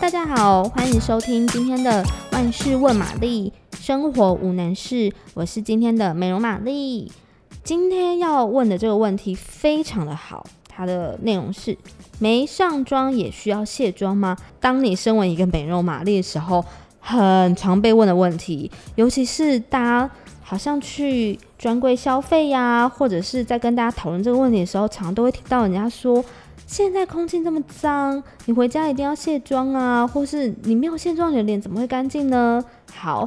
大家好，欢迎收听今天的万事问玛丽，生活无难事，我是今天的美容玛丽。今天要问的这个问题非常的好，它的内容是：没上妆也需要卸妆吗？当你身为一个美容玛丽的时候，很常被问的问题，尤其是大家好像去专柜消费呀，或者是在跟大家讨论这个问题的时候，常常都会听到人家说。现在空气这么脏，你回家一定要卸妆啊，或是你没有卸妆，你的脸怎么会干净呢？好，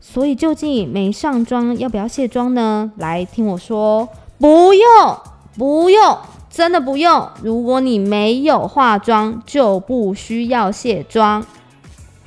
所以究竟没上妆要不要卸妆呢？来听我说，不用，不用，真的不用。如果你没有化妆，就不需要卸妆。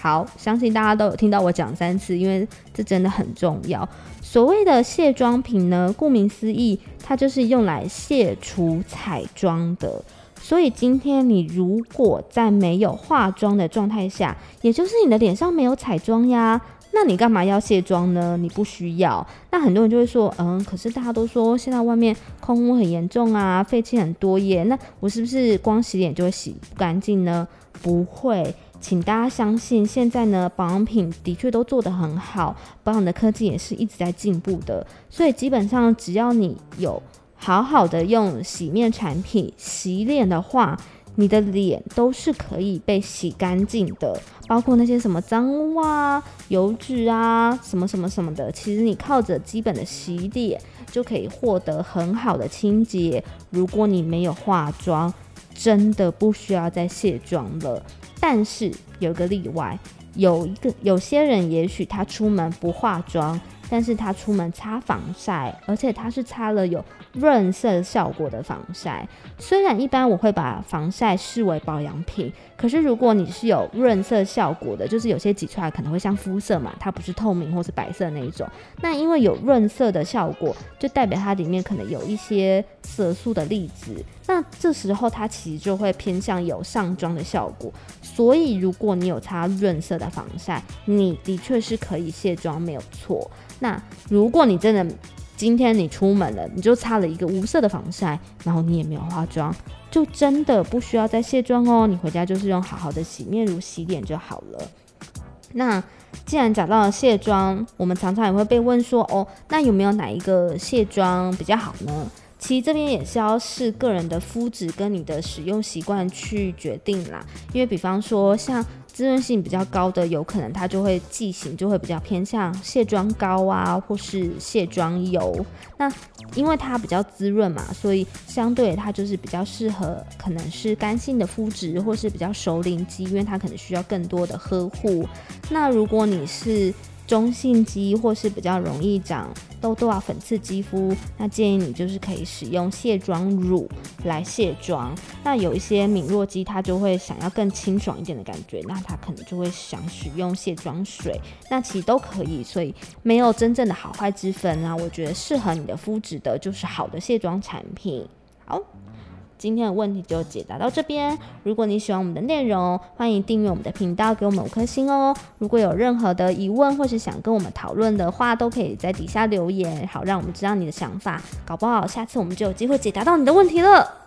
好，相信大家都有听到我讲三次，因为这真的很重要。所谓的卸妆品呢，顾名思义，它就是用来卸除彩妆的。所以今天你如果在没有化妆的状态下，也就是你的脸上没有彩妆呀，那你干嘛要卸妆呢？你不需要。那很多人就会说，嗯，可是大家都说现在外面空污很严重啊，废气很多耶，那我是不是光洗脸就会洗不干净呢？不会，请大家相信，现在呢保养品的确都做得很好，保养的科技也是一直在进步的，所以基本上只要你有。好好的用洗面产品洗脸的话，你的脸都是可以被洗干净的，包括那些什么脏污啊、油脂啊、什么什么什么的。其实你靠着基本的洗脸就可以获得很好的清洁。如果你没有化妆，真的不需要再卸妆了。但是有个例外，有一个有些人也许他出门不化妆。但是他出门擦防晒，而且他是擦了有润色效果的防晒。虽然一般我会把防晒视为保养品，可是如果你是有润色效果的，就是有些挤出来可能会像肤色嘛，它不是透明或是白色那一种。那因为有润色的效果，就代表它里面可能有一些色素的粒子。那这时候它其实就会偏向有上妆的效果。所以如果你有擦润色的防晒，你的确是可以卸妆，没有错。那如果你真的今天你出门了，你就擦了一个无色的防晒，然后你也没有化妆，就真的不需要再卸妆哦。你回家就是用好好的洗面乳洗脸就好了。那既然讲到了卸妆，我们常常也会被问说，哦，那有没有哪一个卸妆比较好呢？其实这边也是要视个人的肤质跟你的使用习惯去决定啦。因为比方说像。滋润性比较高的，有可能它就会剂型就会比较偏向卸妆膏啊，或是卸妆油。那因为它比较滋润嘛，所以相对它就是比较适合可能是干性的肤质，或是比较熟龄肌，因为它可能需要更多的呵护。那如果你是中性肌或是比较容易长痘痘啊、粉刺肌肤，那建议你就是可以使用卸妆乳来卸妆。那有一些敏弱肌，它就会想要更清爽一点的感觉，那它可能就会想使用卸妆水。那其实都可以，所以没有真正的好坏之分啊。我觉得适合你的肤质的就是好的卸妆产品。好。今天的问题就解答到这边。如果你喜欢我们的内容欢迎订阅我们的频道给我们五颗星哦。如果有任何的疑问或是想跟我们讨论的话都可以在底下留言好让我们知道你的想法。搞不好下次我们就有机会解答到你的问题了。